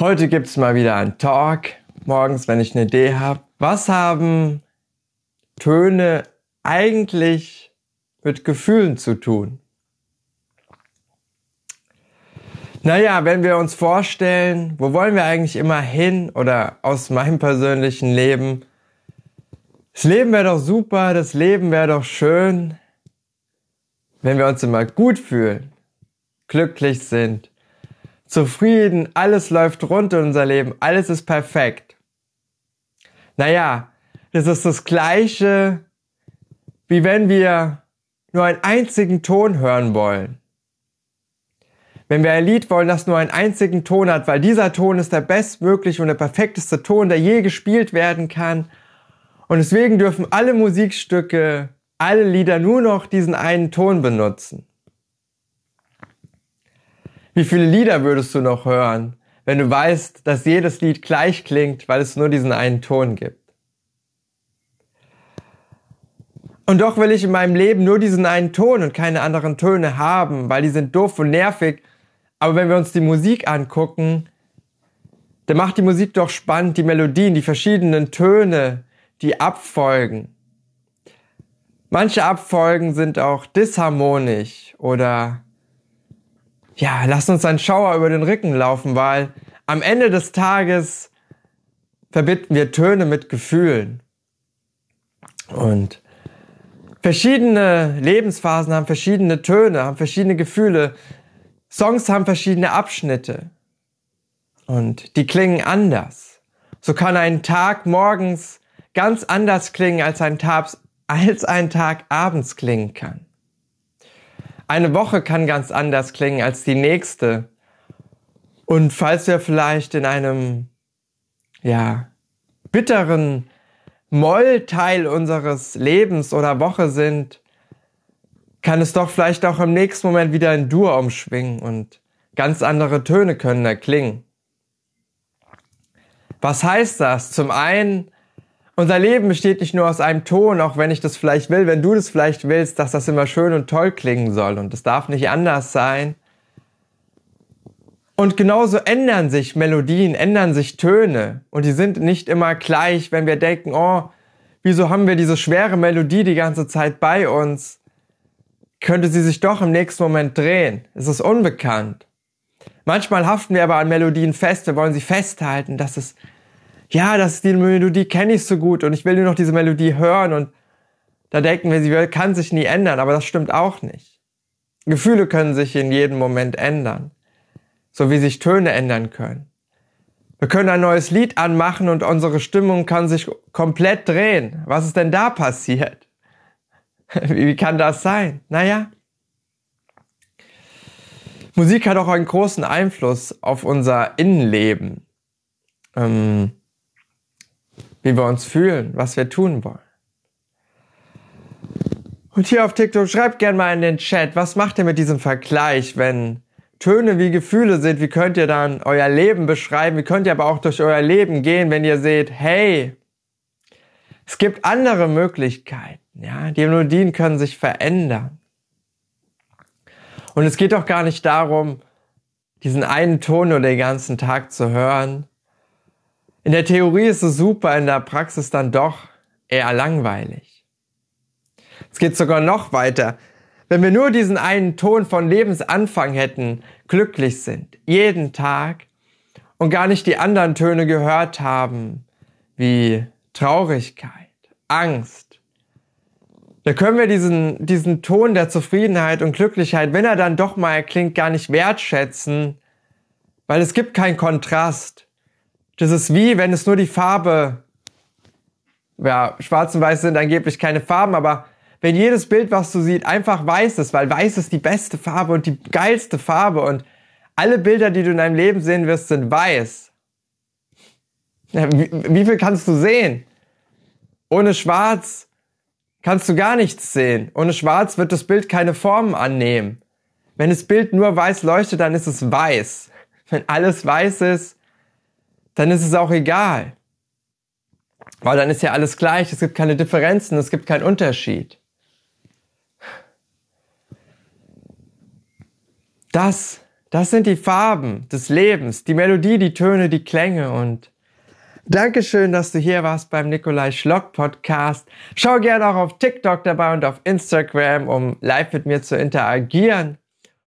Heute gibt es mal wieder einen Talk, morgens, wenn ich eine Idee habe. Was haben Töne eigentlich mit Gefühlen zu tun? Naja, wenn wir uns vorstellen, wo wollen wir eigentlich immer hin oder aus meinem persönlichen Leben, das Leben wäre doch super, das Leben wäre doch schön, wenn wir uns immer gut fühlen, glücklich sind, zufrieden, alles läuft rund in unser Leben, alles ist perfekt. Naja, das ist das gleiche, wie wenn wir nur einen einzigen Ton hören wollen. Wenn wir ein Lied wollen, das nur einen einzigen Ton hat, weil dieser Ton ist der bestmögliche und der perfekteste Ton, der je gespielt werden kann. Und deswegen dürfen alle Musikstücke, alle Lieder nur noch diesen einen Ton benutzen. Wie viele Lieder würdest du noch hören, wenn du weißt, dass jedes Lied gleich klingt, weil es nur diesen einen Ton gibt? Und doch will ich in meinem Leben nur diesen einen Ton und keine anderen Töne haben, weil die sind doof und nervig. Aber wenn wir uns die Musik angucken, dann macht die Musik doch spannend, die Melodien, die verschiedenen Töne, die Abfolgen. Manche Abfolgen sind auch disharmonisch oder ja, lass uns einen Schauer über den Rücken laufen, weil am Ende des Tages verbinden wir Töne mit Gefühlen. Und verschiedene Lebensphasen haben verschiedene Töne, haben verschiedene Gefühle. Songs haben verschiedene Abschnitte. Und die klingen anders. So kann ein Tag morgens ganz anders klingen, als ein Tag, als ein Tag abends klingen kann. Eine Woche kann ganz anders klingen als die nächste. Und falls wir vielleicht in einem, ja, bitteren Mollteil unseres Lebens oder Woche sind, kann es doch vielleicht auch im nächsten Moment wieder in Dur umschwingen und ganz andere Töne können erklingen. Was heißt das? Zum einen unser Leben besteht nicht nur aus einem Ton, auch wenn ich das vielleicht will, wenn du das vielleicht willst, dass das immer schön und toll klingen soll und es darf nicht anders sein. Und genauso ändern sich Melodien, ändern sich Töne und die sind nicht immer gleich, wenn wir denken, oh, wieso haben wir diese schwere Melodie die ganze Zeit bei uns? Könnte sie sich doch im nächsten Moment drehen? Es ist unbekannt. Manchmal haften wir aber an Melodien fest, wir wollen sie festhalten, dass es ja, das ist die Melodie kenne ich so gut und ich will nur noch diese Melodie hören und da denken wir, sie kann sich nie ändern, aber das stimmt auch nicht. Gefühle können sich in jedem Moment ändern, so wie sich Töne ändern können. Wir können ein neues Lied anmachen und unsere Stimmung kann sich komplett drehen. Was ist denn da passiert? Wie kann das sein? Naja, Musik hat auch einen großen Einfluss auf unser Innenleben. Ähm, wie wir uns fühlen, was wir tun wollen. Und hier auf TikTok schreibt gerne mal in den Chat, was macht ihr mit diesem Vergleich, wenn Töne wie Gefühle sind, wie könnt ihr dann euer Leben beschreiben, wie könnt ihr aber auch durch euer Leben gehen, wenn ihr seht, hey, es gibt andere Möglichkeiten, ja, die Melodien können sich verändern. Und es geht doch gar nicht darum, diesen einen Ton nur den ganzen Tag zu hören, in der Theorie ist es super, in der Praxis dann doch eher langweilig. Es geht sogar noch weiter. Wenn wir nur diesen einen Ton von Lebensanfang hätten, glücklich sind, jeden Tag und gar nicht die anderen Töne gehört haben, wie Traurigkeit, Angst, da können wir diesen, diesen Ton der Zufriedenheit und Glücklichkeit, wenn er dann doch mal klingt, gar nicht wertschätzen, weil es gibt keinen Kontrast. Das ist wie, wenn es nur die Farbe, ja, schwarz und weiß sind angeblich keine Farben, aber wenn jedes Bild, was du siehst, einfach weiß ist, weil weiß ist die beste Farbe und die geilste Farbe und alle Bilder, die du in deinem Leben sehen wirst, sind weiß. Ja, wie, wie viel kannst du sehen? Ohne Schwarz kannst du gar nichts sehen. Ohne Schwarz wird das Bild keine Formen annehmen. Wenn das Bild nur weiß leuchtet, dann ist es weiß. Wenn alles weiß ist, dann ist es auch egal. Weil dann ist ja alles gleich, es gibt keine Differenzen, es gibt keinen Unterschied. Das, Das sind die Farben des Lebens, die Melodie, die Töne, die Klänge und Dankeschön, dass du hier warst beim Nikolai Schlock Podcast. Schau gerne auch auf TikTok dabei und auf Instagram, um live mit mir zu interagieren.